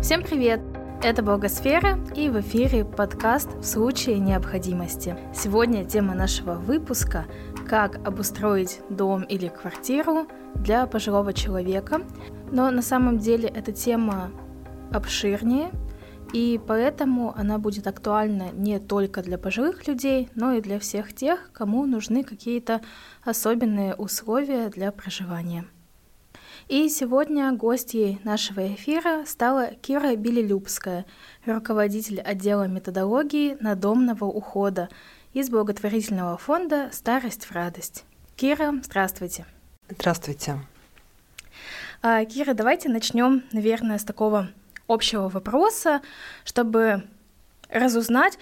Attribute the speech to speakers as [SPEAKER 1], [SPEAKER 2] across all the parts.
[SPEAKER 1] Всем привет! Это Благосфера и в эфире подкаст «В случае необходимости». Сегодня тема нашего выпуска «Как обустроить дом или квартиру для пожилого человека». Но на самом деле эта тема обширнее, и поэтому она будет актуальна не только для пожилых людей, но и для всех тех, кому нужны какие-то особенные условия для проживания. И сегодня гостьей нашего эфира стала Кира Билилюбская, руководитель отдела методологии надомного ухода из благотворительного фонда «Старость в радость». Кира, здравствуйте.
[SPEAKER 2] Здравствуйте.
[SPEAKER 1] А, Кира, давайте начнем, наверное, с такого общего вопроса, чтобы разузнать,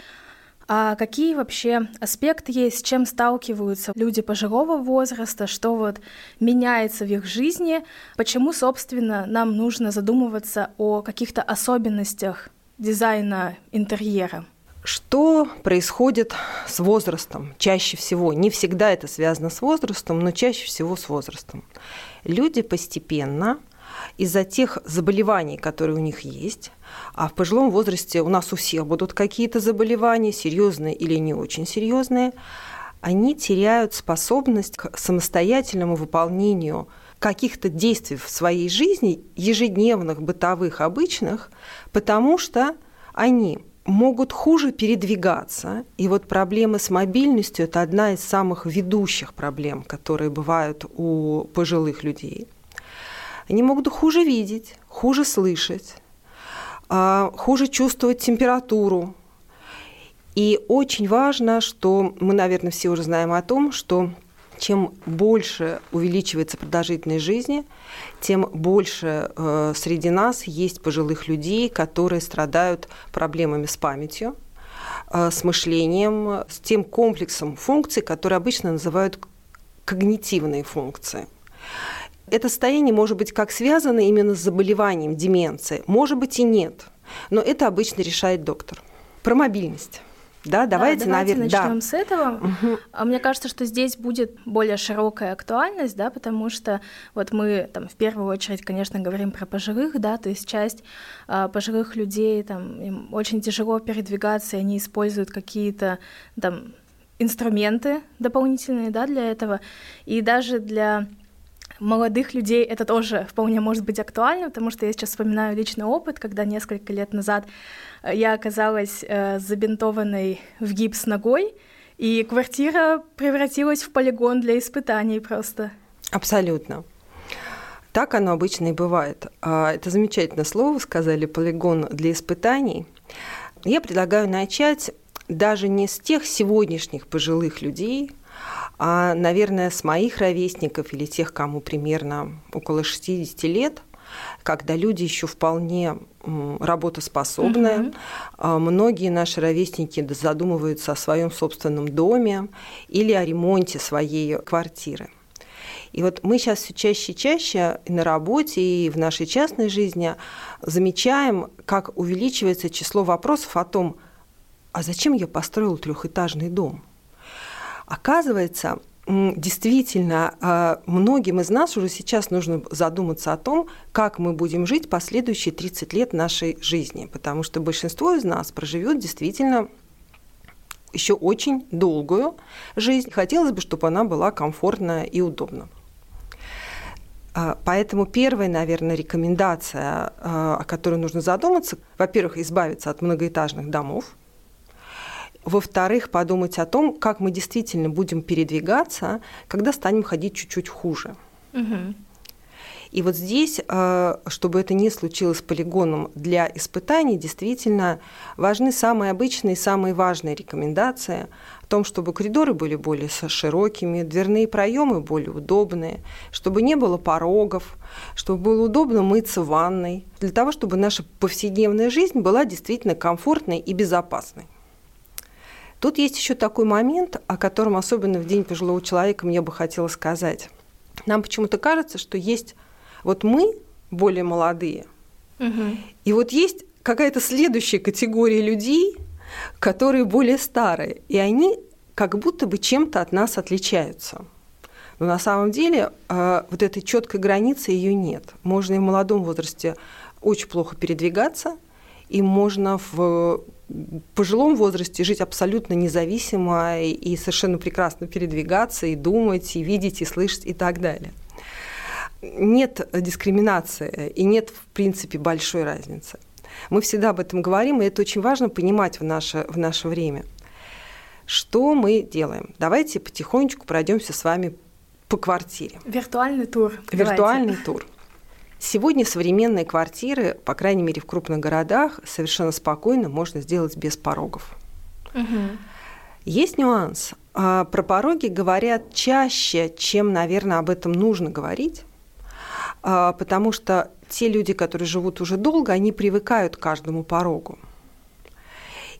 [SPEAKER 1] а какие вообще аспекты есть, с чем сталкиваются люди пожилого возраста, что вот меняется в их жизни, почему, собственно, нам нужно задумываться о каких-то особенностях дизайна интерьера?
[SPEAKER 2] Что происходит с возрастом? Чаще всего, не всегда это связано с возрастом, но чаще всего с возрастом. Люди постепенно из-за тех заболеваний, которые у них есть, а в пожилом возрасте у нас у всех будут какие-то заболевания, серьезные или не очень серьезные, они теряют способность к самостоятельному выполнению каких-то действий в своей жизни, ежедневных, бытовых, обычных, потому что они могут хуже передвигаться. И вот проблемы с мобильностью – это одна из самых ведущих проблем, которые бывают у пожилых людей. Они могут хуже видеть, хуже слышать, хуже чувствовать температуру. И очень важно, что мы, наверное, все уже знаем о том, что чем больше увеличивается продолжительность жизни, тем больше э, среди нас есть пожилых людей, которые страдают проблемами с памятью, э, с мышлением, с тем комплексом функций, которые обычно называют когнитивные функции. Это состояние может быть как связано именно с заболеванием деменции, может быть и нет, но это обычно решает доктор. Про мобильность. Да, давайте,
[SPEAKER 1] да, давайте наверное, начнем
[SPEAKER 2] да.
[SPEAKER 1] с этого. Угу. Мне кажется, что здесь будет более широкая актуальность, да, потому что вот мы там в первую очередь, конечно, говорим про пожилых, да, то есть часть а, пожилых людей там им очень тяжело передвигаться, и они используют какие-то там инструменты дополнительные, да, для этого, и даже для молодых людей это тоже вполне может быть актуально, потому что я сейчас вспоминаю личный опыт, когда несколько лет назад э, я оказалась э, забинтованной в гипс ногой, и квартира превратилась в полигон для испытаний просто.
[SPEAKER 2] Абсолютно. Так оно обычно и бывает. А, это замечательное слово, сказали, полигон для испытаний. Я предлагаю начать даже не с тех сегодняшних пожилых людей, а, наверное, с моих ровесников или тех, кому примерно около 60 лет, когда люди еще вполне работоспособные. Угу. Многие наши ровесники задумываются о своем собственном доме или о ремонте своей квартиры. И вот мы сейчас все чаще и чаще и на работе, и в нашей частной жизни замечаем, как увеличивается число вопросов о том, а зачем я построил трехэтажный дом? Оказывается, действительно, а, многим из нас уже сейчас нужно задуматься о том, как мы будем жить последующие 30 лет нашей жизни, потому что большинство из нас проживет действительно еще очень долгую жизнь. Хотелось бы, чтобы она была комфортная и удобна. А, поэтому первая, наверное, рекомендация, а, о которой нужно задуматься, во-первых, избавиться от многоэтажных домов, во-вторых, подумать о том, как мы действительно будем передвигаться, когда станем ходить чуть-чуть хуже. Угу. И вот здесь, э, чтобы это не случилось полигоном для испытаний, действительно важны самые обычные, самые важные рекомендации о том, чтобы коридоры были более широкими, дверные проемы более удобные, чтобы не было порогов, чтобы было удобно мыться в ванной, для того, чтобы наша повседневная жизнь была действительно комфортной и безопасной. Тут есть еще такой момент, о котором особенно в День пожилого человека мне бы хотелось сказать. Нам почему-то кажется, что есть вот мы, более молодые, угу. и вот есть какая-то следующая категория людей, которые более старые, и они как будто бы чем-то от нас отличаются. Но на самом деле э, вот этой четкой границы ее нет. Можно и в молодом возрасте очень плохо передвигаться, и можно в пожилом возрасте жить абсолютно независимо и совершенно прекрасно передвигаться, и думать, и видеть, и слышать, и так далее. Нет дискриминации и нет, в принципе, большой разницы. Мы всегда об этом говорим, и это очень важно понимать в наше, в наше время. Что мы делаем? Давайте потихонечку пройдемся с вами по квартире.
[SPEAKER 1] Виртуальный тур.
[SPEAKER 2] Виртуальный Давайте. тур. Сегодня современные квартиры, по крайней мере в крупных городах, совершенно спокойно можно сделать без порогов. Угу. Есть нюанс. А, про пороги говорят чаще, чем, наверное, об этом нужно говорить, а, потому что те люди, которые живут уже долго, они привыкают к каждому порогу.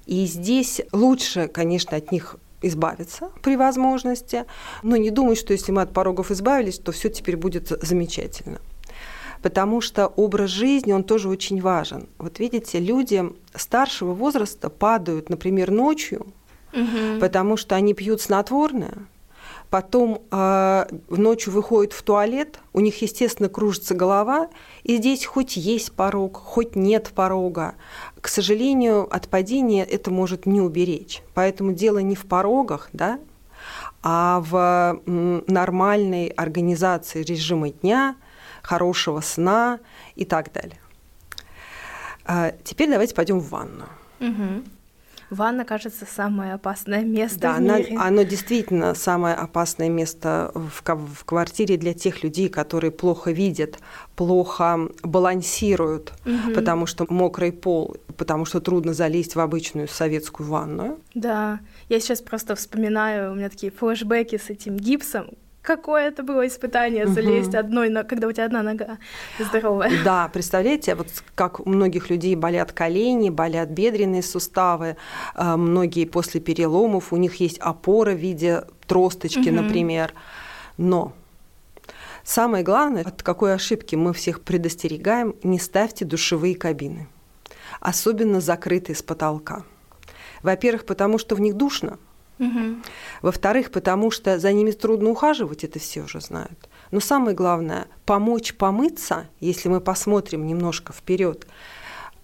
[SPEAKER 2] И здесь лучше, конечно, от них избавиться при возможности, но не думать, что если мы от порогов избавились, то все теперь будет замечательно потому что образ жизни, он тоже очень важен. Вот видите, люди старшего возраста падают, например, ночью, угу. потому что они пьют снотворное, потом э, ночью выходят в туалет, у них, естественно, кружится голова, и здесь хоть есть порог, хоть нет порога. К сожалению, от падения это может не уберечь. Поэтому дело не в порогах, да, а в нормальной организации режима дня, хорошего сна и так далее. А теперь давайте пойдем в ванну.
[SPEAKER 1] Угу. Ванна, кажется, самое опасное место
[SPEAKER 2] да,
[SPEAKER 1] в мире.
[SPEAKER 2] Оно, оно действительно самое опасное место в, в квартире для тех людей, которые плохо видят, плохо балансируют, угу. потому что мокрый пол, потому что трудно залезть в обычную советскую ванную.
[SPEAKER 1] Да, я сейчас просто вспоминаю, у меня такие флешбеки с этим гипсом, какое это было испытание залезть угу. одной, когда у тебя одна нога здоровая.
[SPEAKER 2] Да, представляете, вот как у многих людей болят колени, болят бедренные суставы, э, многие после переломов, у них есть опора в виде тросточки, угу. например. Но самое главное, от какой ошибки мы всех предостерегаем, не ставьте душевые кабины, особенно закрытые с потолка. Во-первых, потому что в них душно, Угу. Во-вторых, потому что за ними трудно ухаживать, это все уже знают. Но самое главное, помочь помыться, если мы посмотрим немножко вперед,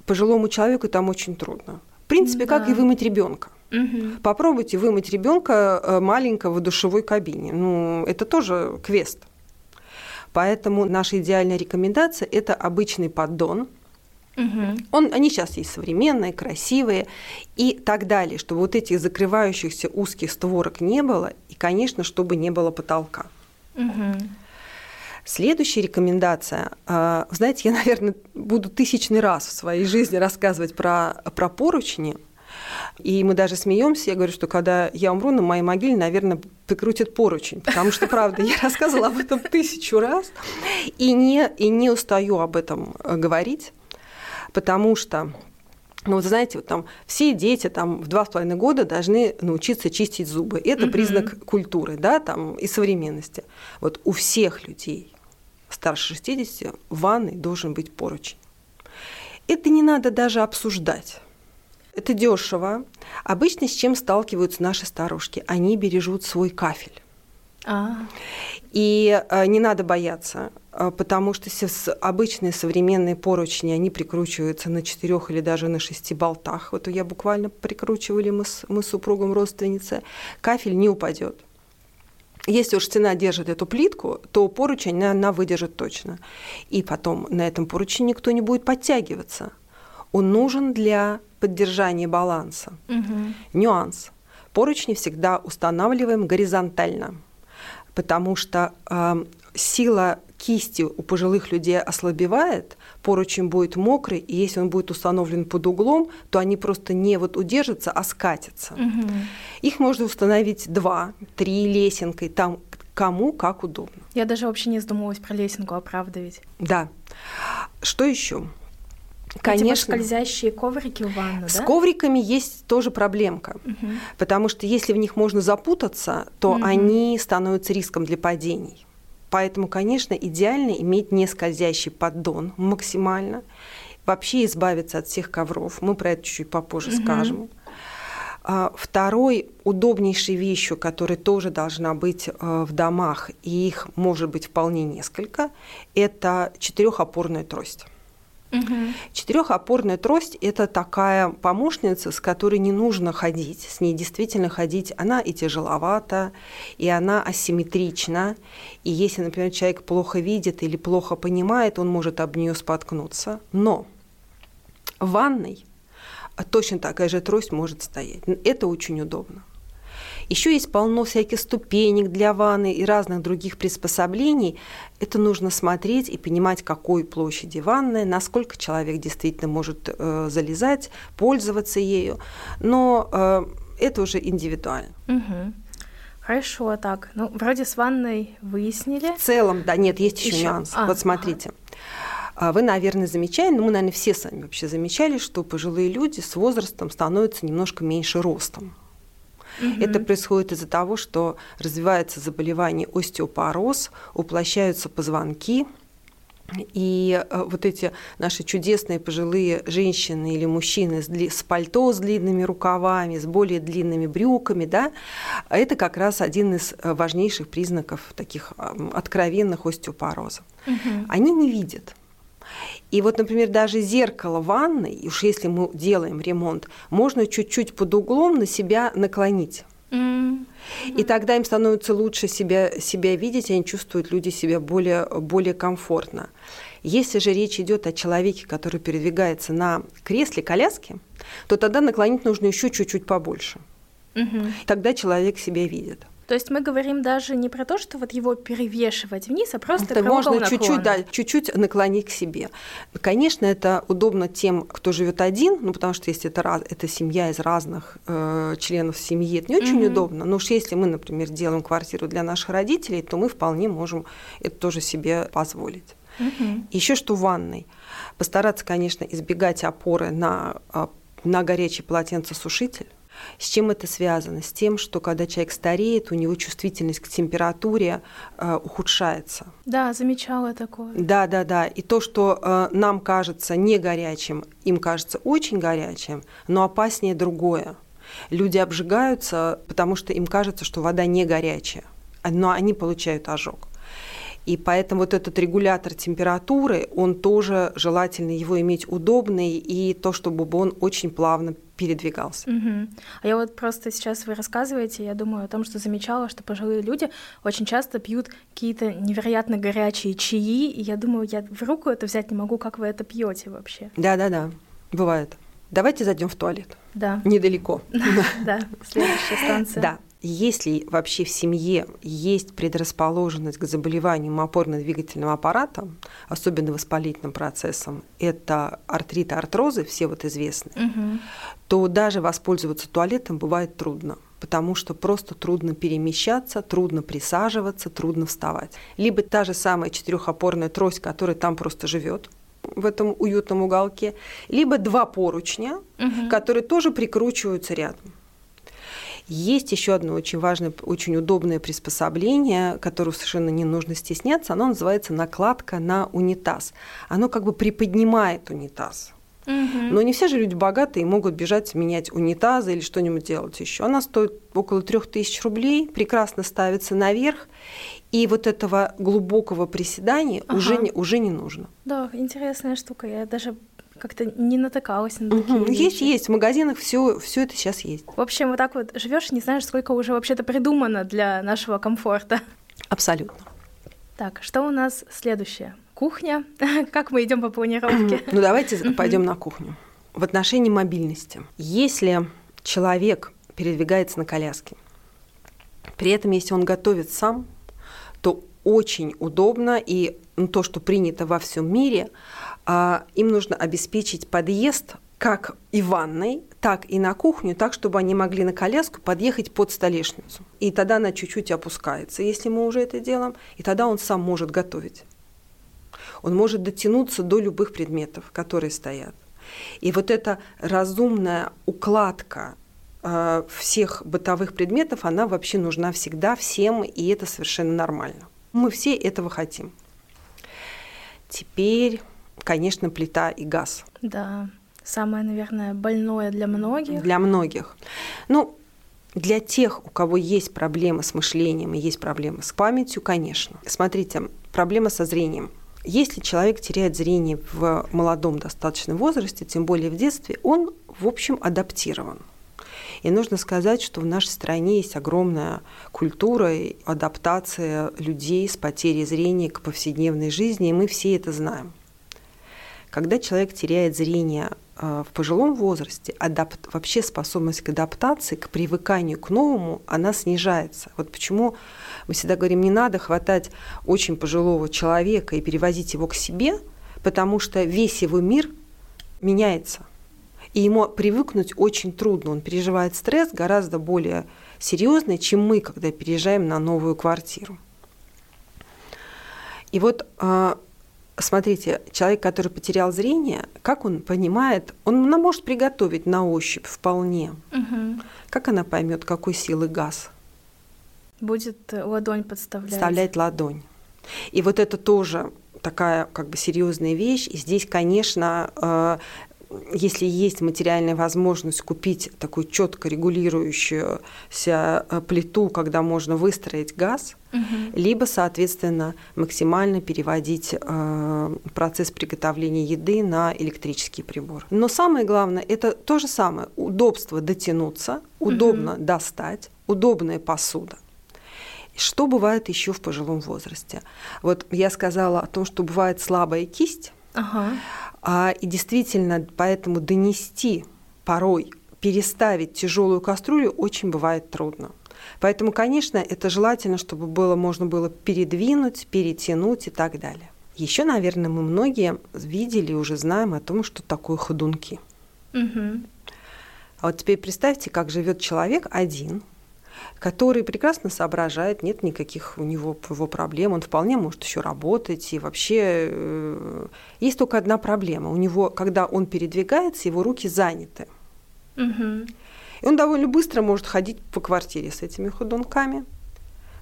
[SPEAKER 2] пожилому человеку там очень трудно. В принципе, да. как и вымыть ребенка. Угу. Попробуйте вымыть ребенка э, маленького в душевой кабине. Ну, это тоже квест. Поэтому наша идеальная рекомендация – это обычный поддон – Угу. Он, они сейчас есть современные, красивые и так далее, чтобы вот этих закрывающихся узких створок не было, и, конечно, чтобы не было потолка. Угу. Следующая рекомендация. А, знаете, я, наверное, буду тысячный раз в своей жизни рассказывать про, про поручни. И мы даже смеемся. Я говорю, что когда я умру, на моей могиле, наверное, прикрутят поручень. Потому что, правда, я рассказывала об этом тысячу раз и не, и не устаю об этом э, говорить потому что ну, вот знаете, вот там все дети там в два с половиной года должны научиться чистить зубы. Это mm-hmm. признак культуры, да, там и современности. Вот у всех людей старше 60 в ванной должен быть поручень. Это не надо даже обсуждать. Это дешево. Обычно с чем сталкиваются наши старушки? Они бережут свой кафель. А. И э, не надо бояться, э, потому что обычные современные поручни, они прикручиваются на четырех или даже на шести болтах. Вот я буквально прикручивали мы с, мы с супругом родственницы. Кафель не упадет. Если уж стена держит эту плитку, то поручень она, она выдержит точно. И потом на этом поручне никто не будет подтягиваться. Он нужен для поддержания баланса. Угу. Нюанс. Поручни всегда устанавливаем горизонтально потому что э, сила кисти у пожилых людей ослабевает, поручень будет мокрый, и если он будет установлен под углом, то они просто не вот удержатся, а скатятся. Угу. Их можно установить два, три лесенкой, там кому как удобно.
[SPEAKER 1] Я даже вообще не задумывалась про лесенку, а правда ведь?
[SPEAKER 2] Да. Что еще?
[SPEAKER 1] Конечно. Эти скользящие коврики в ванну,
[SPEAKER 2] С да? ковриками есть тоже проблемка, угу. потому что если в них можно запутаться, то угу. они становятся риском для падений. Поэтому, конечно, идеально иметь не скользящий поддон максимально, вообще избавиться от всех ковров. Мы про это чуть попозже угу. скажем. А, второй удобнейшей вещью, которая тоже должна быть э, в домах, и их может быть вполне несколько, это четырехопорная трость. Угу. Четырехопорная трость – это такая помощница, с которой не нужно ходить. С ней действительно ходить, она и тяжеловата, и она асимметрична. И если, например, человек плохо видит или плохо понимает, он может об нее споткнуться. Но в ванной точно такая же трость может стоять. Это очень удобно. Еще есть полно всяких ступенек для ванны и разных других приспособлений. Это нужно смотреть и понимать, какой площади ванная, насколько человек действительно может э, залезать, пользоваться ею. Но э, это уже индивидуально.
[SPEAKER 1] Угу. Хорошо, так. Ну, вроде с ванной выяснили.
[SPEAKER 2] В целом, да, нет, есть еще, еще? нюанс. А, вот смотрите. Ага. Вы, наверное, замечали, ну, мы, наверное, все сами вообще замечали, что пожилые люди с возрастом становятся немножко меньше ростом. Угу. Это происходит из-за того, что развивается заболевание остеопороз, уплощаются позвонки, и э, вот эти наши чудесные пожилые женщины или мужчины с, дли, с пальто с длинными рукавами, с более длинными брюками, да, это как раз один из э, важнейших признаков таких откровенных остеопорозов. Угу. Они не видят. И вот, например, даже зеркало ванной, уж если мы делаем ремонт, можно чуть-чуть под углом на себя наклонить. Mm-hmm. И тогда им становится лучше себя, себя видеть, они чувствуют люди себя более, более комфортно. Если же речь идет о человеке, который передвигается на кресле коляски, то тогда наклонить нужно еще чуть-чуть побольше. Угу. Тогда человек себя видит.
[SPEAKER 1] То есть мы говорим даже не про то, что вот его перевешивать вниз, а просто
[SPEAKER 2] это можно чуть-чуть, да, чуть-чуть наклонить к себе. Конечно, это удобно тем, кто живет один, ну потому что если это это семья из разных э, членов семьи, это не очень mm-hmm. удобно. Но уж если мы, например, делаем квартиру для наших родителей, то мы вполне можем это тоже себе позволить. Mm-hmm. Еще что в ванной. Постараться, конечно, избегать опоры на, а, на горячий полотенцесушитель с чем это связано? С тем, что когда человек стареет, у него чувствительность к температуре э, ухудшается.
[SPEAKER 1] Да, замечала такое.
[SPEAKER 2] Да, да, да. И то, что э, нам кажется не горячим, им кажется очень горячим, но опаснее другое. Люди обжигаются, потому что им кажется, что вода не горячая, но они получают ожог. И поэтому вот этот регулятор температуры, он тоже желательно его иметь удобный, и то, чтобы он очень плавно передвигался.
[SPEAKER 1] Угу. А я вот просто сейчас вы рассказываете, я думаю о том, что замечала, что пожилые люди очень часто пьют какие-то невероятно горячие чаи, и я думаю, я в руку это взять не могу, как вы это пьете вообще.
[SPEAKER 2] Да-да-да, бывает. Давайте зайдем в туалет.
[SPEAKER 1] Да.
[SPEAKER 2] Недалеко.
[SPEAKER 1] Да, следующая станция.
[SPEAKER 2] Да. Если вообще в семье есть предрасположенность к заболеваниям опорно-двигательным аппаратом, особенно воспалительным процессом, это артриты, артрозы, все вот известны, угу. то даже воспользоваться туалетом бывает трудно потому что просто трудно перемещаться, трудно присаживаться, трудно вставать. Либо та же самая четырехопорная трость, которая там просто живет, в этом уютном уголке, либо два поручня, угу. которые тоже прикручиваются рядом. Есть еще одно очень важное, очень удобное приспособление, которое совершенно не нужно стесняться. Оно называется накладка на унитаз. Оно как бы приподнимает унитаз. Но не все же люди богатые могут бежать менять унитазы или что-нибудь делать еще. Она стоит около 3000 рублей, прекрасно ставится наверх, и вот этого глубокого приседания ага. уже, не, уже не нужно.
[SPEAKER 1] Да, интересная штука. Я даже как-то не натыкалась на такие угу.
[SPEAKER 2] Есть, есть. В магазинах все, все это сейчас есть.
[SPEAKER 1] В общем, вот так вот живешь, не знаешь, сколько уже вообще-то придумано для нашего комфорта.
[SPEAKER 2] Абсолютно.
[SPEAKER 1] Так, что у нас следующее? Кухня. Как мы идем по планировке?
[SPEAKER 2] Ну, давайте пойдем на кухню. В отношении мобильности. Если человек передвигается на коляске, при этом, если он готовит сам, то очень удобно и ну, то, что принято во всем мире, им нужно обеспечить подъезд как и ванной, так и на кухню, так, чтобы они могли на коляску подъехать под столешницу. И тогда она чуть-чуть опускается, если мы уже это делаем, и тогда он сам может готовить. Он может дотянуться до любых предметов, которые стоят. И вот эта разумная укладка э, всех бытовых предметов, она вообще нужна всегда всем, и это совершенно нормально. Мы все этого хотим. Теперь конечно, плита и газ.
[SPEAKER 1] Да, самое, наверное, больное для многих.
[SPEAKER 2] Для многих. Ну, для тех, у кого есть проблемы с мышлением и есть проблемы с памятью, конечно. Смотрите, проблема со зрением. если человек теряет зрение в молодом достаточном возрасте, тем более в детстве, он, в общем, адаптирован. И нужно сказать, что в нашей стране есть огромная культура и адаптация людей с потерей зрения к повседневной жизни, и мы все это знаем. Когда человек теряет зрение э, в пожилом возрасте, адапт, вообще способность к адаптации, к привыканию к новому, она снижается. Вот почему мы всегда говорим, не надо хватать очень пожилого человека и перевозить его к себе, потому что весь его мир меняется. И ему привыкнуть очень трудно. Он переживает стресс гораздо более серьезный, чем мы, когда переезжаем на новую квартиру. И вот а, смотрите, человек, который потерял зрение, как он понимает, он она может приготовить на ощупь вполне. Угу. Как она поймет, какой силы газ?
[SPEAKER 1] Будет ладонь подставлять.
[SPEAKER 2] Подставлять ладонь. И вот это тоже такая как бы серьезная вещь. И здесь, конечно, э, если есть материальная возможность купить такую четко регулирующуюся э, плиту, когда можно выстроить газ, угу. либо, соответственно, максимально переводить э, процесс приготовления еды на электрический прибор. Но самое главное это то же самое: удобство дотянуться, удобно угу. достать, удобная посуда. Что бывает еще в пожилом возрасте? Вот я сказала о том, что бывает слабая кисть. Ага. А, и действительно, поэтому донести порой, переставить тяжелую кастрюлю очень бывает трудно. Поэтому, конечно, это желательно, чтобы было, можно было передвинуть, перетянуть и так далее. Еще, наверное, мы многие видели и уже знаем о том, что такое ходунки. Угу. А вот теперь представьте, как живет человек один, который прекрасно соображает, нет никаких у него его проблем, он вполне может еще работать. И вообще э, есть только одна проблема. У него, когда он передвигается, его руки заняты. Угу. И он довольно быстро может ходить по квартире с этими ходунками.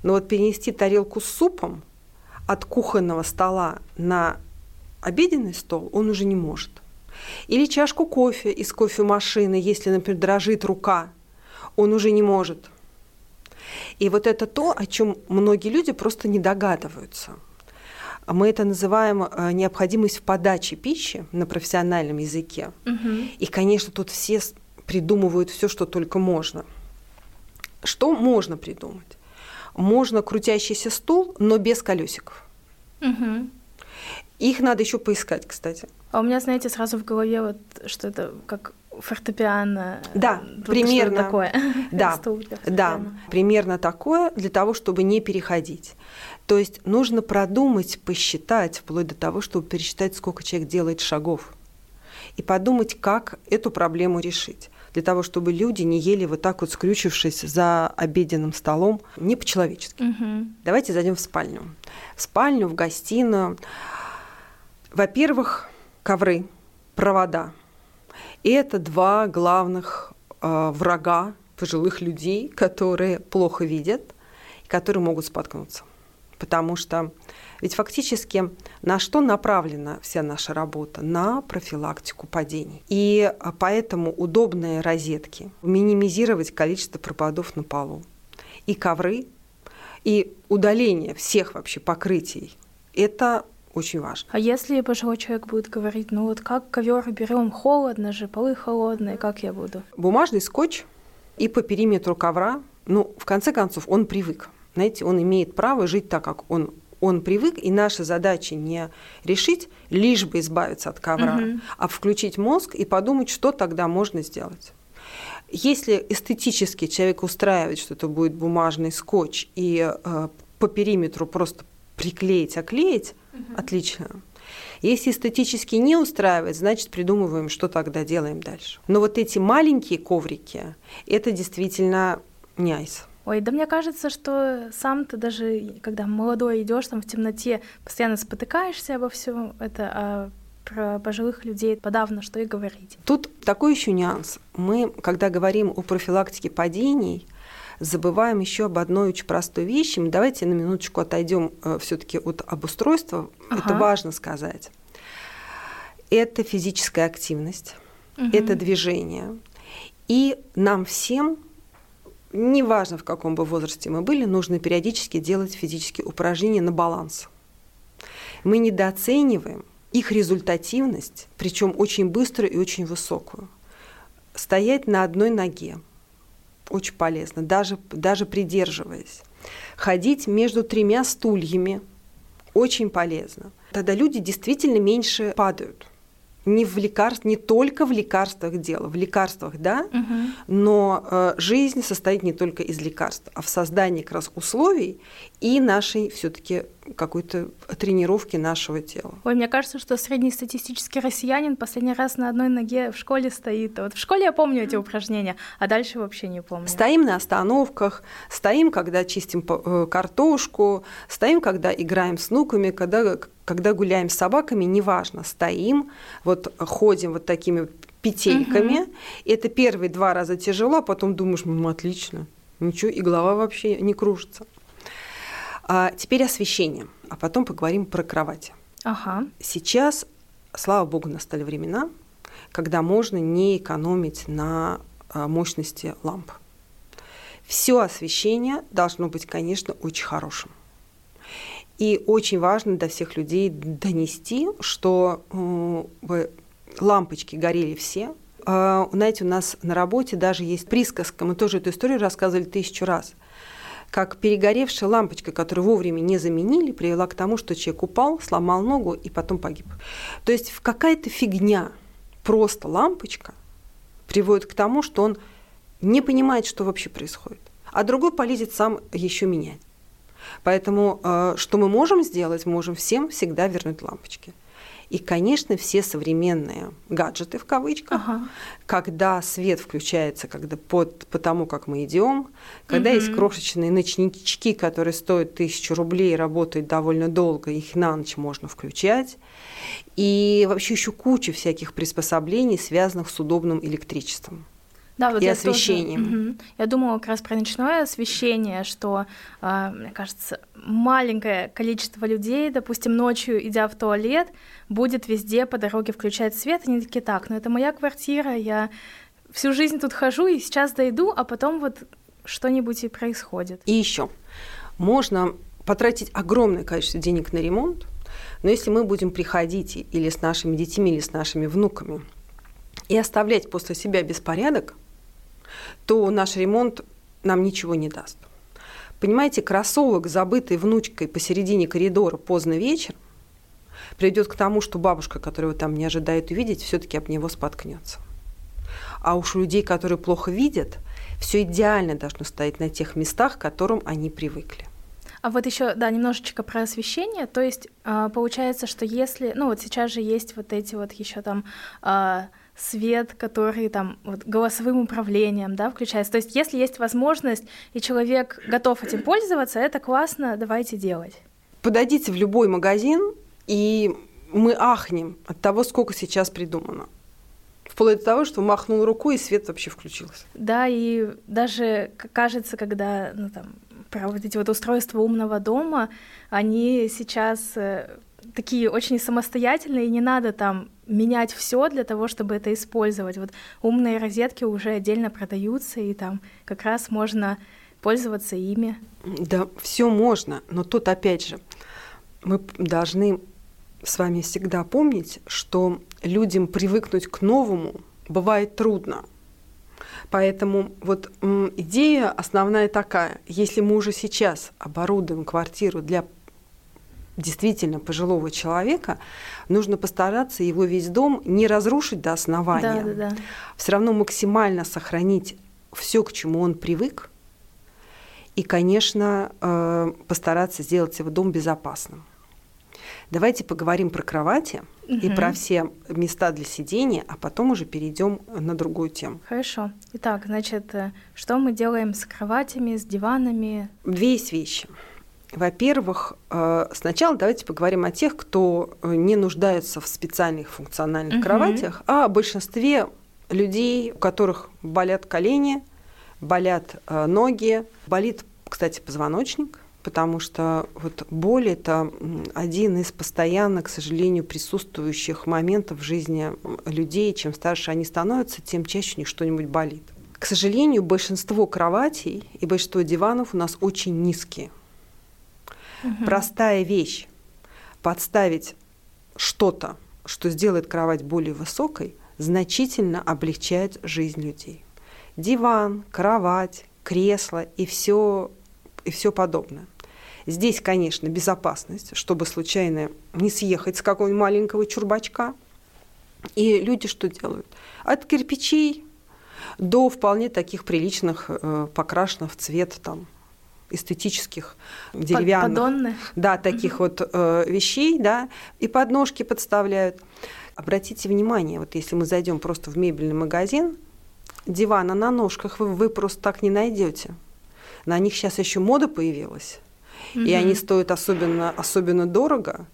[SPEAKER 2] Но вот перенести тарелку с супом от кухонного стола на обеденный стол он уже не может. Или чашку кофе из кофемашины, если, например, дрожит рука, он уже не может. И вот это то, о чем многие люди просто не догадываются. Мы это называем э, необходимость в подаче пищи на профессиональном языке. Угу. И, конечно, тут все придумывают все, что только можно. Что можно придумать? Можно крутящийся стул, но без колесиков. Угу. Их надо еще поискать, кстати.
[SPEAKER 1] А у меня, знаете, сразу в голове вот что это как фортепиано.
[SPEAKER 2] Да,
[SPEAKER 1] вот
[SPEAKER 2] примерно.
[SPEAKER 1] такое.
[SPEAKER 2] Да, да, примерно такое для того, чтобы не переходить. То есть нужно продумать, посчитать, вплоть до того, чтобы пересчитать, сколько человек делает шагов, и подумать, как эту проблему решить для того, чтобы люди не ели вот так вот скрючившись за обеденным столом, не по-человечески. Угу. Давайте зайдем в спальню. В спальню, в гостиную. Во-первых, ковры, провода. И это два главных э, врага пожилых людей, которые плохо видят которые могут споткнуться. Потому что ведь фактически на что направлена вся наша работа? На профилактику падений. И э, поэтому удобные розетки, минимизировать количество проводов на полу. И ковры, и удаление всех вообще покрытий. Это очень важно.
[SPEAKER 1] А если пожилой человек будет говорить, ну вот как ковер берем, холодно же, полы холодные, как я буду?
[SPEAKER 2] Бумажный скотч и по периметру ковра, ну, в конце концов, он привык. Знаете, он имеет право жить так, как он он привык, и наша задача не решить, лишь бы избавиться от ковра, угу. а включить мозг и подумать, что тогда можно сделать. Если эстетически человек устраивает, что это будет бумажный скотч и э, по периметру просто приклеить, оклеить, угу. отлично. Если эстетически не устраивает, значит придумываем, что тогда делаем дальше. Но вот эти маленькие коврики, это действительно не айс.
[SPEAKER 1] Ой, да мне кажется, что сам ты даже, когда молодой идешь там в темноте, постоянно спотыкаешься обо всем это, а про пожилых людей подавно что и говорить.
[SPEAKER 2] Тут такой еще нюанс. Мы, когда говорим о профилактике падений, забываем еще об одной очень простой вещи. Мы давайте на минуточку отойдем э, все-таки от обустройства. Ага. Это важно сказать. Это физическая активность, угу. это движение. И нам всем, неважно в каком бы возрасте мы были, нужно периодически делать физические упражнения на баланс. Мы недооцениваем их результативность, причем очень быструю и очень высокую. Стоять на одной ноге очень полезно, даже, даже придерживаясь. Ходить между тремя стульями очень полезно. Тогда люди действительно меньше падают не в лекарств, не только в лекарствах дело, в лекарствах, да, угу. но э, жизнь состоит не только из лекарств, а в создании как раз условий и нашей все-таки какой-то тренировки нашего тела.
[SPEAKER 1] Ой, мне кажется, что среднестатистический россиянин последний раз на одной ноге в школе стоит. Вот в школе я помню эти упражнения, а дальше вообще не помню.
[SPEAKER 2] Стоим на остановках, стоим, когда чистим э, картошку, стоим, когда играем с внуками, когда когда гуляем с собаками, неважно, стоим, вот ходим вот такими петельками. Угу. Это первые два раза тяжело, а потом думаешь, ну, отлично, ничего, и голова вообще не кружится. А теперь освещение, а потом поговорим про кровати.
[SPEAKER 1] Ага.
[SPEAKER 2] Сейчас, слава богу, настали времена, когда можно не экономить на а, мощности ламп. Все освещение должно быть, конечно, очень хорошим. И очень важно до всех людей донести, что лампочки горели все. Э, знаете, у нас на работе даже есть присказка, мы тоже эту историю рассказывали тысячу раз как перегоревшая лампочка, которую вовремя не заменили, привела к тому, что человек упал, сломал ногу и потом погиб. То есть какая-то фигня, просто лампочка, приводит к тому, что он не понимает, что вообще происходит. А другой полезет сам еще менять. Поэтому э, что мы можем сделать? Мы можем всем всегда вернуть лампочки. И, конечно, все современные гаджеты в кавычках, ага. когда свет включается, когда под, по тому, как мы идем, когда угу. есть крошечные ночнички, которые стоят тысячу рублей, работают довольно долго, их на ночь можно включать. И вообще еще куча всяких приспособлений, связанных с удобным электричеством
[SPEAKER 1] да, вот
[SPEAKER 2] и освещением.
[SPEAKER 1] Тоже, угу. Я думала как раз про ночное освещение, что, э, мне кажется, маленькое количество людей, допустим, ночью, идя в туалет, будет везде по дороге включать свет, и они такие, так, ну это моя квартира, я всю жизнь тут хожу, и сейчас дойду, а потом вот что-нибудь и происходит.
[SPEAKER 2] И еще можно потратить огромное количество денег на ремонт, но если мы будем приходить или с нашими детьми, или с нашими внуками и оставлять после себя беспорядок, то наш ремонт нам ничего не даст. Понимаете, кроссовок, забытый внучкой посередине коридора поздно вечером, приведет к тому, что бабушка, которую там не ожидает увидеть, все-таки об него споткнется. А уж у людей, которые плохо видят, все идеально должно стоять на тех местах, к которым они привыкли.
[SPEAKER 1] А вот еще, да, немножечко про освещение. То есть а, получается, что если, ну вот сейчас же есть вот эти вот еще там а, свет, который там вот, голосовым управлением да, включается. То есть если есть возможность, и человек готов этим пользоваться, это классно, давайте делать.
[SPEAKER 2] Подойдите в любой магазин, и мы ахнем от того, сколько сейчас придумано. Вплоть до того, что махнул рукой, и свет вообще включился.
[SPEAKER 1] Да, и даже кажется, когда ну, там, про вот эти вот устройства умного дома, они сейчас э, такие очень самостоятельные, и не надо там менять все для того, чтобы это использовать. Вот умные розетки уже отдельно продаются, и там как раз можно пользоваться ими.
[SPEAKER 2] Да, все можно, но тут опять же мы должны с вами всегда помнить, что людям привыкнуть к новому бывает трудно. Поэтому вот идея основная такая. Если мы уже сейчас оборудуем квартиру для действительно пожилого человека, нужно постараться его весь дом не разрушить до основания,
[SPEAKER 1] да, да, да.
[SPEAKER 2] все равно максимально сохранить все, к чему он привык, и, конечно, э, постараться сделать его дом безопасным. Давайте поговорим про кровати угу. и про все места для сидения, а потом уже перейдем на другую тему.
[SPEAKER 1] Хорошо. Итак, значит, э, что мы делаем с кроватями, с диванами?
[SPEAKER 2] Две есть вещи. Во-первых, э, сначала давайте поговорим о тех, кто э, не нуждается в специальных функциональных угу. кроватях, а о большинстве людей, у которых болят колени, болят э, ноги, болит, кстати, позвоночник, потому что вот боль – это один из постоянно, к сожалению, присутствующих моментов в жизни людей. Чем старше они становятся, тем чаще у них что-нибудь болит. К сожалению, большинство кроватей и большинство диванов у нас очень низкие – Угу. Простая вещь. подставить что-то, что сделает кровать более высокой, значительно облегчает жизнь людей. Диван, кровать, кресло и все, и все подобное. Здесь, конечно, безопасность, чтобы случайно не съехать с какого-нибудь маленького чурбачка. И люди что делают? От кирпичей до вполне таких приличных, э, покрашенных в цвет там, эстетических деревянных,
[SPEAKER 1] Поддонны.
[SPEAKER 2] да, таких угу. вот э, вещей, да, и подножки подставляют. Обратите внимание, вот если мы зайдем просто в мебельный магазин, дивана на ножках вы, вы просто так не найдете. На них сейчас еще мода появилась, угу. и они стоят особенно, особенно дорого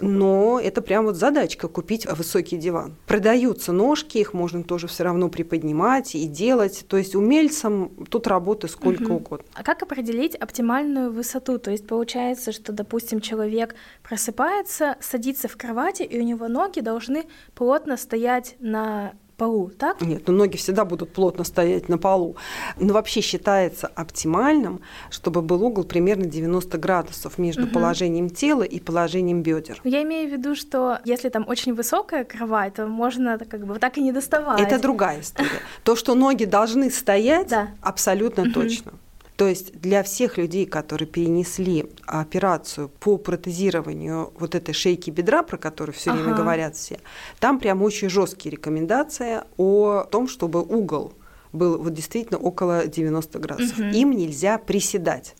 [SPEAKER 2] но это прям вот задачка купить высокий диван. Продаются ножки, их можно тоже все равно приподнимать и делать. То есть умельцам тут работы сколько угу. угодно.
[SPEAKER 1] А как определить оптимальную высоту? То есть получается, что, допустим, человек просыпается, садится в кровати, и у него ноги должны плотно стоять на полу, так?
[SPEAKER 2] Нет, ну ноги всегда будут плотно стоять на полу. Но вообще считается оптимальным, чтобы был угол примерно 90 градусов между угу. положением тела и положением бедер.
[SPEAKER 1] Я имею в виду, что если там очень высокая кровать, то можно как бы так и не доставать.
[SPEAKER 2] Это другая история. То, что ноги должны стоять, да. абсолютно угу. точно. То есть для всех людей, которые перенесли операцию по протезированию вот этой шейки бедра, про которую все ага. время говорят все, там прям очень жесткие рекомендации о том, чтобы угол был вот действительно около 90 градусов. Угу. Им нельзя приседать.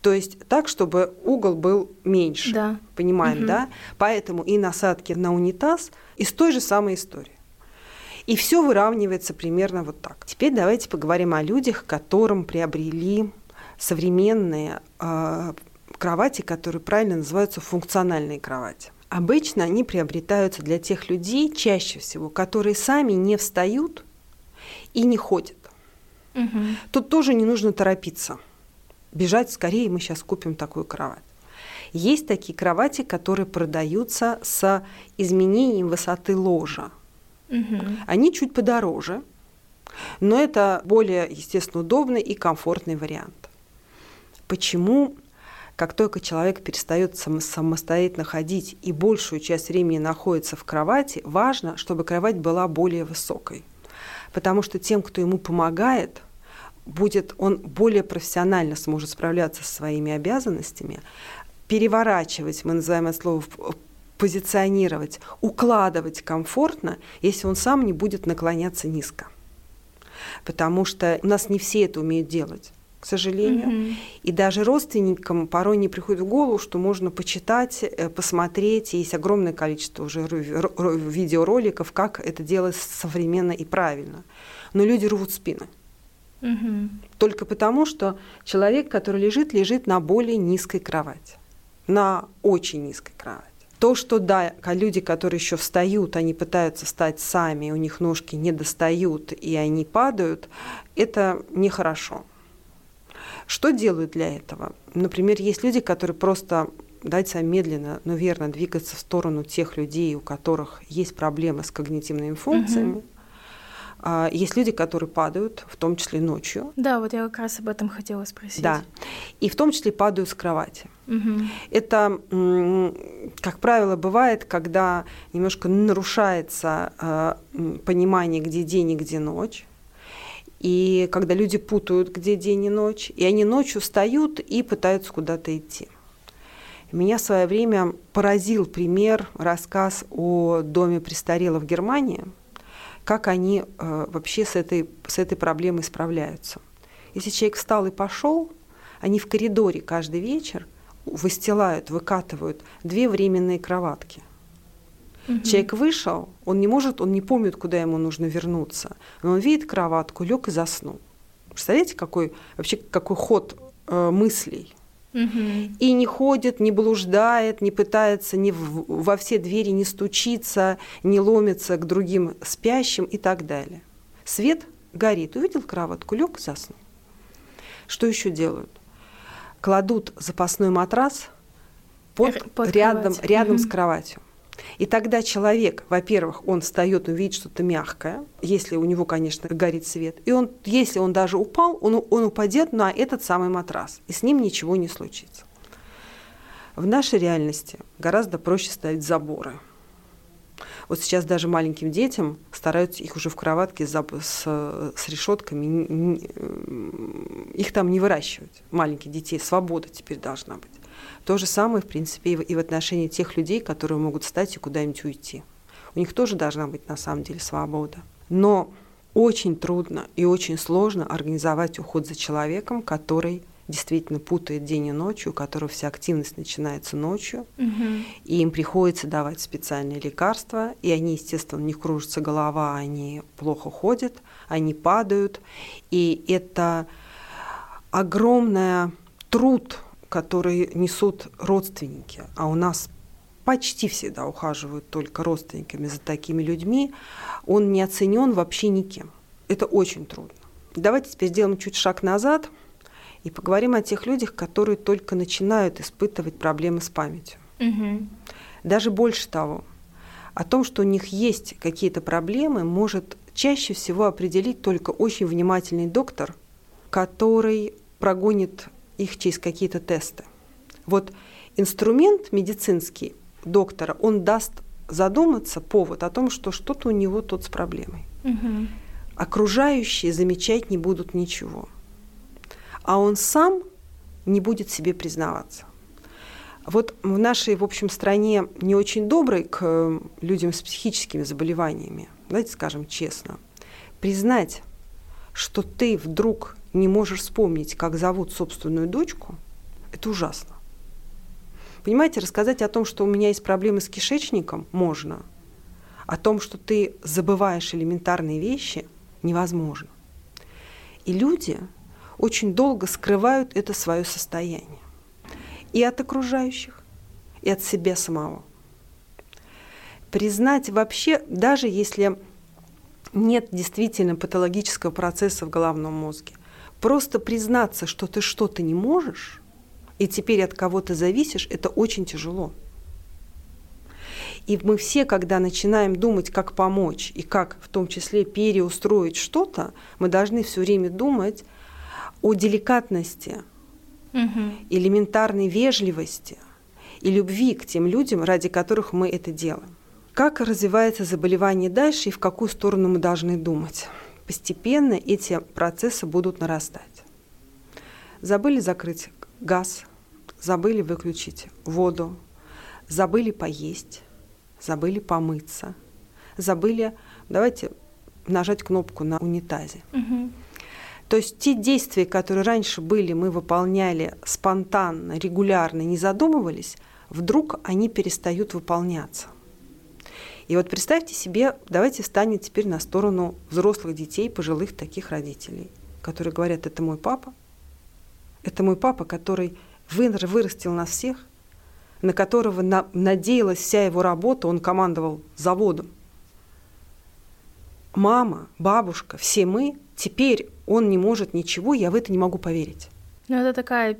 [SPEAKER 2] То есть так, чтобы угол был меньше. Да. Понимаем, угу. да? Поэтому и насадки на унитаз из той же самой истории. И все выравнивается примерно вот так. Теперь давайте поговорим о людях, которым приобрели современные э, кровати, которые правильно называются функциональные кровати. Обычно они приобретаются для тех людей, чаще всего, которые сами не встают и не ходят. Угу. Тут тоже не нужно торопиться. Бежать скорее, мы сейчас купим такую кровать. Есть такие кровати, которые продаются с изменением высоты ложа. Угу. Они чуть подороже, но это более, естественно, удобный и комфортный вариант. Почему как только человек перестает самостоятельно ходить и большую часть времени находится в кровати, важно, чтобы кровать была более высокой. Потому что тем, кто ему помогает, будет он более профессионально сможет справляться со своими обязанностями, переворачивать, мы называем это слово, позиционировать, укладывать комфортно, если он сам не будет наклоняться низко. Потому что у нас не все это умеют делать к сожалению. Mm-hmm. И даже родственникам порой не приходит в голову, что можно почитать, э, посмотреть. Есть огромное количество уже видеороликов, как это делать современно и правильно. Но люди рвут спины. Mm-hmm. Только потому, что человек, который лежит, лежит на более низкой кровати. На очень низкой кровати. То, что да, люди, которые еще встают, они пытаются встать сами, у них ножки не достают и они падают, это нехорошо. Что делают для этого? Например, есть люди, которые просто дать себя медленно, но верно двигаться в сторону тех людей, у которых есть проблемы с когнитивными функциями. Угу. Есть люди, которые падают, в том числе ночью.
[SPEAKER 1] Да, вот я как раз об этом хотела спросить.
[SPEAKER 2] Да, и в том числе падают с кровати. Угу. Это, как правило, бывает, когда немножко нарушается а, понимание, где день и где ночь. И когда люди путают, где день и ночь, и они ночью встают и пытаются куда-то идти. Меня в свое время поразил пример, рассказ о доме престарелых в Германии, как они э, вообще с этой, с этой проблемой справляются. Если человек встал и пошел, они в коридоре каждый вечер выстилают, выкатывают две временные кроватки. Угу. Человек вышел, он не может, он не помнит, куда ему нужно вернуться, но он видит кроватку, лег и заснул. Представляете, какой вообще какой ход э, мыслей? Угу. И не ходит, не блуждает, не пытается ни в, во все двери не стучиться, не ломится к другим спящим и так далее. Свет горит, увидел кроватку, лег заснул. Что еще делают? Кладут запасной матрас под, под рядом, рядом угу. с кроватью. И тогда человек, во-первых, он встает, он видит что-то мягкое, если у него, конечно, горит свет. И он, если он даже упал, он, он упадет на этот самый матрас, и с ним ничего не случится. В нашей реальности гораздо проще ставить заборы. Вот сейчас даже маленьким детям стараются их уже в кроватке с, с, с решетками, их там не выращивать, маленьких детей. Свобода теперь должна быть. То же самое, в принципе, и в, и в отношении тех людей, которые могут встать и куда-нибудь уйти. У них тоже должна быть на самом деле свобода. Но очень трудно и очень сложно организовать уход за человеком, который действительно путает день и ночь, у которого вся активность начинается ночью, угу. и им приходится давать специальные лекарства, и они, естественно, у них кружится голова, они плохо ходят, они падают, и это огромный труд, который несут родственники, а у нас почти всегда ухаживают только родственниками за такими людьми, он не оценен вообще никем. Это очень трудно. Давайте теперь сделаем чуть шаг назад – и поговорим о тех людях, которые только начинают испытывать проблемы с памятью. Угу. Даже больше того, о том, что у них есть какие-то проблемы, может чаще всего определить только очень внимательный доктор, который прогонит их через какие-то тесты. Вот инструмент медицинский доктора, он даст задуматься повод о том, что что-то у него тут с проблемой. Угу. Окружающие замечать не будут ничего а он сам не будет себе признаваться. Вот в нашей, в общем, стране не очень доброй к э, людям с психическими заболеваниями, давайте скажем честно, признать, что ты вдруг не можешь вспомнить, как зовут собственную дочку, это ужасно. Понимаете, рассказать о том, что у меня есть проблемы с кишечником, можно. О том, что ты забываешь элементарные вещи, невозможно. И люди очень долго скрывают это свое состояние. И от окружающих, и от себя самого. Признать вообще, даже если нет действительно патологического процесса в головном мозге, просто признаться, что ты что-то не можешь, и теперь от кого-то зависишь, это очень тяжело. И мы все, когда начинаем думать, как помочь и как в том числе переустроить что-то, мы должны все время думать о деликатности, угу. элементарной вежливости и любви к тем людям, ради которых мы это делаем. Как развивается заболевание дальше и в какую сторону мы должны думать? Постепенно эти процессы будут нарастать. Забыли закрыть газ, забыли выключить воду, забыли поесть, забыли помыться, забыли, давайте нажать кнопку на унитазе. Угу. То есть те действия, которые раньше были, мы выполняли спонтанно, регулярно, не задумывались, вдруг они перестают выполняться. И вот представьте себе, давайте встанем теперь на сторону взрослых детей, пожилых таких родителей, которые говорят, это мой папа, это мой папа, который вырастил нас всех, на которого на, надеялась вся его работа, он командовал заводом. Мама, бабушка, все мы теперь он не может ничего, я в это не могу поверить.
[SPEAKER 1] Ну, это такая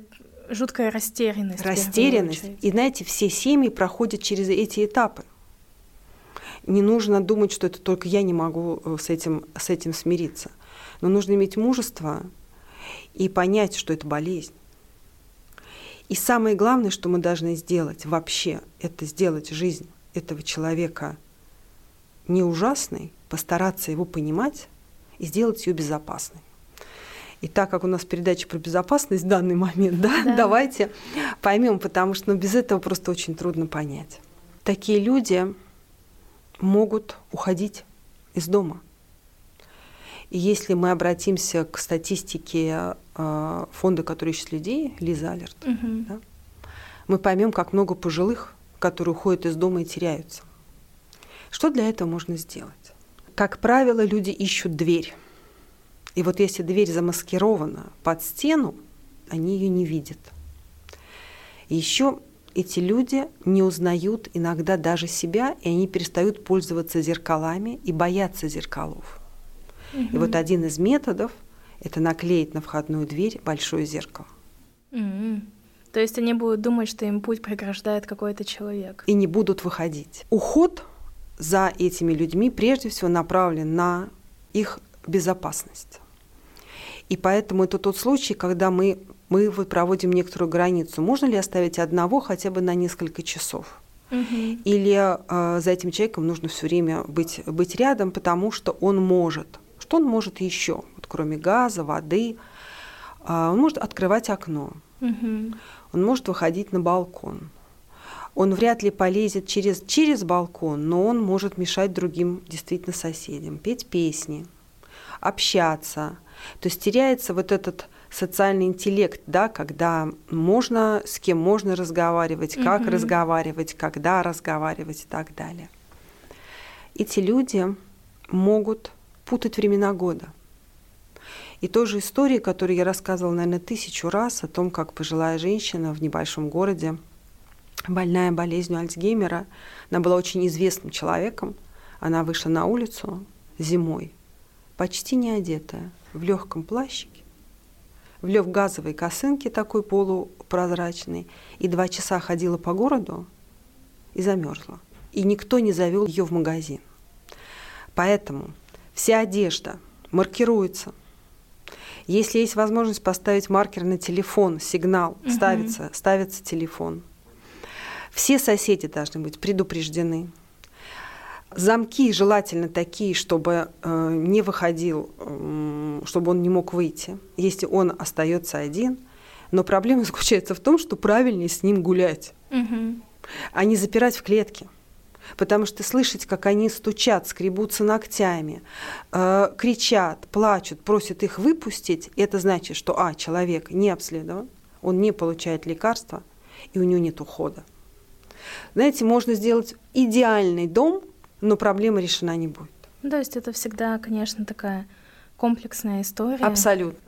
[SPEAKER 1] жуткая растерянность.
[SPEAKER 2] Растерянность. И знаете, все семьи проходят через эти этапы. Не нужно думать, что это только я не могу э, с этим, с этим смириться. Но нужно иметь мужество и понять, что это болезнь. И самое главное, что мы должны сделать вообще, это сделать жизнь этого человека не ужасной, постараться его понимать и сделать ее безопасной. И так как у нас передача про безопасность в данный момент, да, да. давайте поймем, потому что ну, без этого просто очень трудно понять. Такие люди могут уходить из дома. И если мы обратимся к статистике э, фонда, который ищет людей, Лиза Алерт, угу. да, мы поймем, как много пожилых, которые уходят из дома и теряются. Что для этого можно сделать? Как правило, люди ищут дверь. И вот если дверь замаскирована под стену, они ее не видят. Еще эти люди не узнают иногда даже себя, и они перестают пользоваться зеркалами и боятся зеркалов. Угу. И вот один из методов – это наклеить на входную дверь большое зеркало.
[SPEAKER 1] Угу. То есть они будут думать, что им путь преграждает какой-то человек.
[SPEAKER 2] И не будут выходить. Уход за этими людьми прежде всего направлен на их безопасность. И поэтому это тот случай, когда мы, мы проводим некоторую границу. Можно ли оставить одного хотя бы на несколько часов? Или э, за этим человеком нужно все время быть, быть рядом, потому что он может. Что он может еще? Вот кроме газа, воды, а, он может открывать окно, он может выходить на балкон. Он вряд ли полезет через, через балкон, но он может мешать другим действительно соседям, петь песни, общаться. То есть теряется вот этот социальный интеллект, да, когда можно, с кем можно разговаривать, как
[SPEAKER 1] Мгм.
[SPEAKER 2] разговаривать, когда разговаривать и так далее. Эти люди могут путать времена года. И той же истории, которую я рассказывала, наверное, тысячу раз о том, как пожилая женщина в небольшом городе, больная болезнью Альцгеймера, она была очень известным человеком, она вышла на улицу зимой, почти не одетая, в легком плащике, в лев газовой косынке такой полупрозрачной, и два часа ходила по городу и замерзла. И никто не завел ее в магазин. Поэтому вся одежда маркируется. Если есть возможность поставить маркер на телефон, сигнал,
[SPEAKER 1] Мгм.
[SPEAKER 2] ставится, ставится телефон. Все соседи должны быть предупреждены. Замки желательно такие, чтобы э, не выходил, м, чтобы он не мог выйти, если он остается один. Но проблема заключается в том, что правильнее с ним гулять, а не запирать в клетке. Потому что слышать, как они стучат, скребутся ногтями, э, кричат, плачут, просят их выпустить, это значит, что а, человек не обследован, он не получает лекарства, и у него нет ухода. Знаете, можно сделать идеальный дом, но проблема решена не будет.
[SPEAKER 1] Ну, То есть это всегда, конечно, такая комплексная история.
[SPEAKER 2] Абсолютно.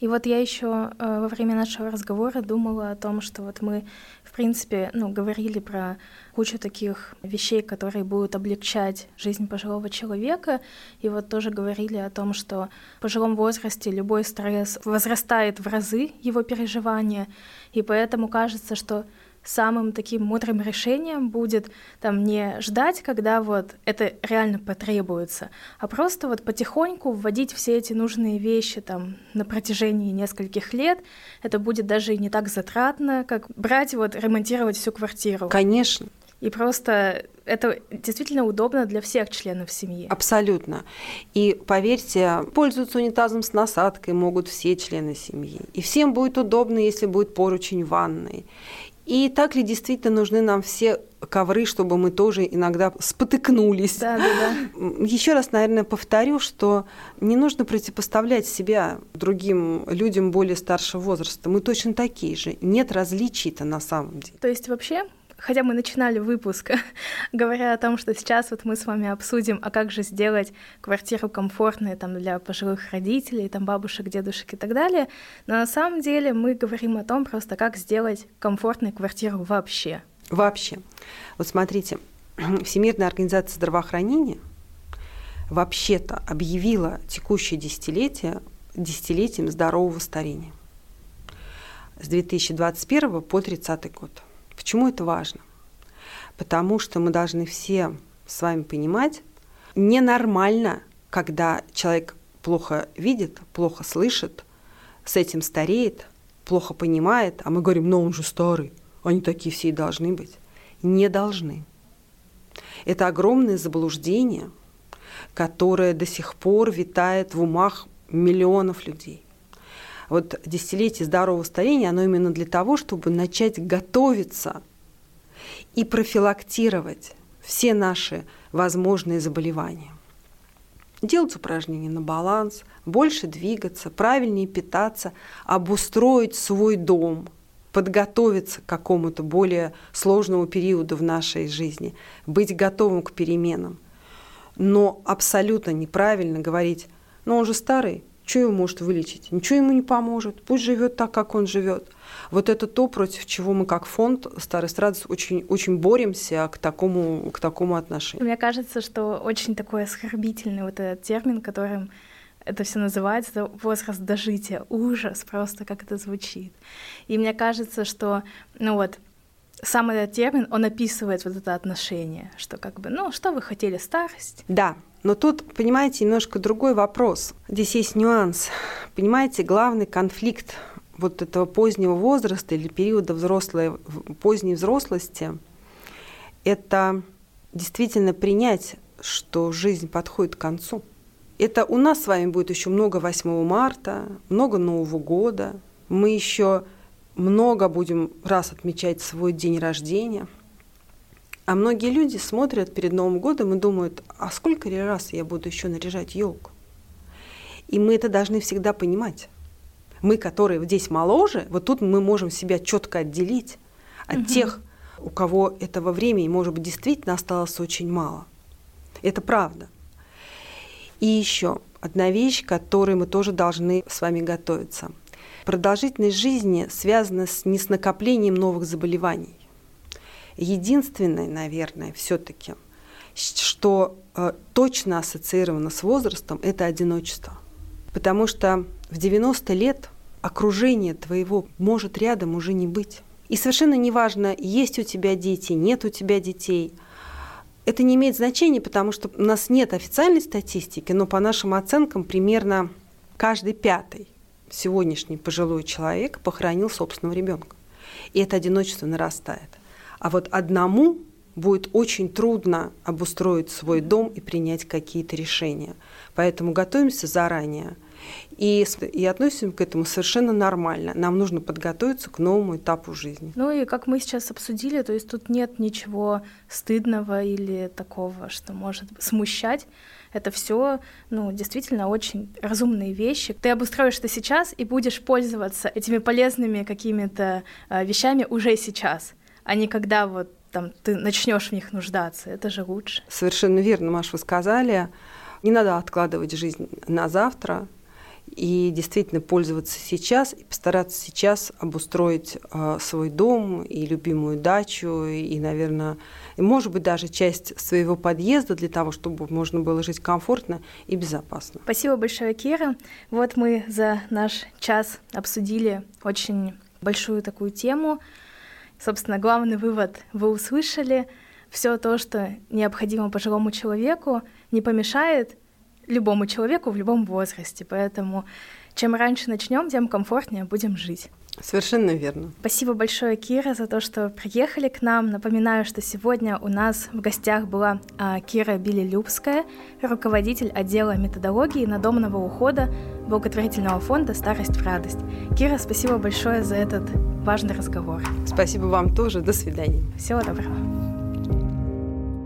[SPEAKER 1] И вот я еще во время нашего разговора думала о том, что вот мы, в принципе, ну, говорили про кучу таких вещей, которые будут облегчать жизнь пожилого человека, и вот тоже говорили о том, что в пожилом возрасте любой стресс возрастает в разы его переживания, и поэтому кажется, что самым таким мудрым решением будет там не ждать, когда вот это реально потребуется, а просто вот потихоньку вводить все эти нужные вещи там на протяжении нескольких лет. Это будет даже и не так затратно, как брать вот ремонтировать всю квартиру.
[SPEAKER 2] Конечно.
[SPEAKER 1] И просто это действительно удобно для всех членов семьи.
[SPEAKER 2] Абсолютно. И поверьте, пользоваться унитазом с насадкой могут все члены семьи. И всем будет удобно, если будет поручень в ванной. И так ли действительно нужны нам все ковры, чтобы мы тоже иногда спотыкнулись?
[SPEAKER 1] Да, да, да.
[SPEAKER 2] Еще раз, наверное, повторю, что не нужно противопоставлять себя другим людям более старшего возраста. Мы точно такие же. Нет различий-то на самом деле.
[SPEAKER 1] То есть вообще хотя мы начинали выпуск, говоря о том, что сейчас вот мы с вами обсудим, а как же сделать квартиру комфортной там для пожилых родителей, там бабушек, дедушек и так далее, но на самом деле мы говорим о том просто, как сделать комфортной квартиру вообще.
[SPEAKER 2] Вообще. Вот смотрите, Всемирная организация здравоохранения вообще-то объявила текущее десятилетие десятилетием здорового старения с 2021 по 30 год. Почему это важно? Потому что мы должны все с вами понимать, ненормально, когда человек плохо видит, плохо слышит, с этим стареет, плохо понимает, а мы говорим, но он же старый, они такие все и должны быть. Не должны. Это огромное заблуждение, которое до сих пор витает в умах миллионов людей. Вот десятилетие здорового старения, оно именно для того, чтобы начать готовиться и профилактировать все наши возможные заболевания. Делать упражнения на баланс, больше двигаться, правильнее питаться, обустроить свой дом, подготовиться к какому-то более сложному периоду в нашей жизни, быть готовым к переменам. Но абсолютно неправильно говорить, ну он же старый, что его может вылечить? Ничего ему не поможет. Пусть живет так, как он живет. Вот это то, против чего мы как фонд Старый Страдус очень, очень боремся к такому, к такому отношению.
[SPEAKER 1] Мне кажется, что очень такой оскорбительный вот этот термин, которым это все называется, это возраст дожития. Ужас просто, как это звучит. И мне кажется, что, ну вот, сам этот термин, он описывает вот это отношение, что как бы, ну, что вы хотели, старость?
[SPEAKER 2] Да, Но тут, понимаете, немножко другой вопрос. Здесь есть нюанс. Понимаете, главный конфликт вот этого позднего возраста или периода взрослой, поздней взрослости – это действительно принять, что жизнь подходит к концу. Это у нас с вами будет еще много 8 марта, много Нового года. Мы еще много будем раз отмечать свой день рождения. А многие люди смотрят перед Новым годом и думают, а сколько раз я буду еще наряжать елку? И мы это должны всегда понимать. Мы, которые здесь моложе, вот тут мы можем себя четко отделить от угу. тех, у кого этого времени, может быть, действительно осталось очень мало. Это правда. И еще одна вещь, к которой мы тоже должны с вами готовиться. Продолжительность жизни связана с, не с накоплением новых заболеваний. Единственное, наверное, все-таки, что э, точно ассоциировано с возрастом, это одиночество. Потому что в 90 лет окружение твоего может рядом уже не быть. И совершенно неважно, есть у тебя дети, нет у тебя детей. Это не имеет значения, потому что у нас нет официальной статистики, но по нашим оценкам примерно каждый пятый сегодняшний пожилой человек похоронил собственного ребенка. И это одиночество нарастает. А вот одному будет очень трудно обустроить свой дом и принять какие-то решения. Поэтому готовимся заранее и, и относимся к этому совершенно нормально. Нам нужно подготовиться к новому этапу жизни.
[SPEAKER 1] Ну и как мы сейчас обсудили, то есть тут нет ничего стыдного или такого, что может смущать. Это все, ну, действительно очень разумные вещи. Ты обустроишь это сейчас и будешь пользоваться этими полезными какими-то э, вещами уже сейчас, а не когда вот там ты начнешь в них нуждаться. Это же лучше.
[SPEAKER 2] Совершенно верно, Маш, вы сказали. Не надо откладывать жизнь на завтра и действительно пользоваться сейчас и постараться сейчас обустроить э, свой дом и любимую дачу и, наверное, и, может быть, даже часть своего подъезда для того, чтобы можно было жить комфортно и безопасно.
[SPEAKER 1] Спасибо большое, Кира. Вот мы за наш час обсудили очень большую такую тему. Собственно, главный вывод вы услышали. Все то, что необходимо пожилому человеку, не помешает любому человеку в любом возрасте. Поэтому чем раньше начнем, тем комфортнее будем жить.
[SPEAKER 2] Совершенно верно.
[SPEAKER 1] Спасибо большое, Кира, за то, что приехали к нам. Напоминаю, что сегодня у нас в гостях была а, Кира Билилюбская, руководитель отдела методологии надомного ухода благотворительного фонда «Старость в радость». Кира, спасибо большое за этот важный разговор.
[SPEAKER 2] Спасибо вам тоже. До свидания.
[SPEAKER 1] Всего доброго.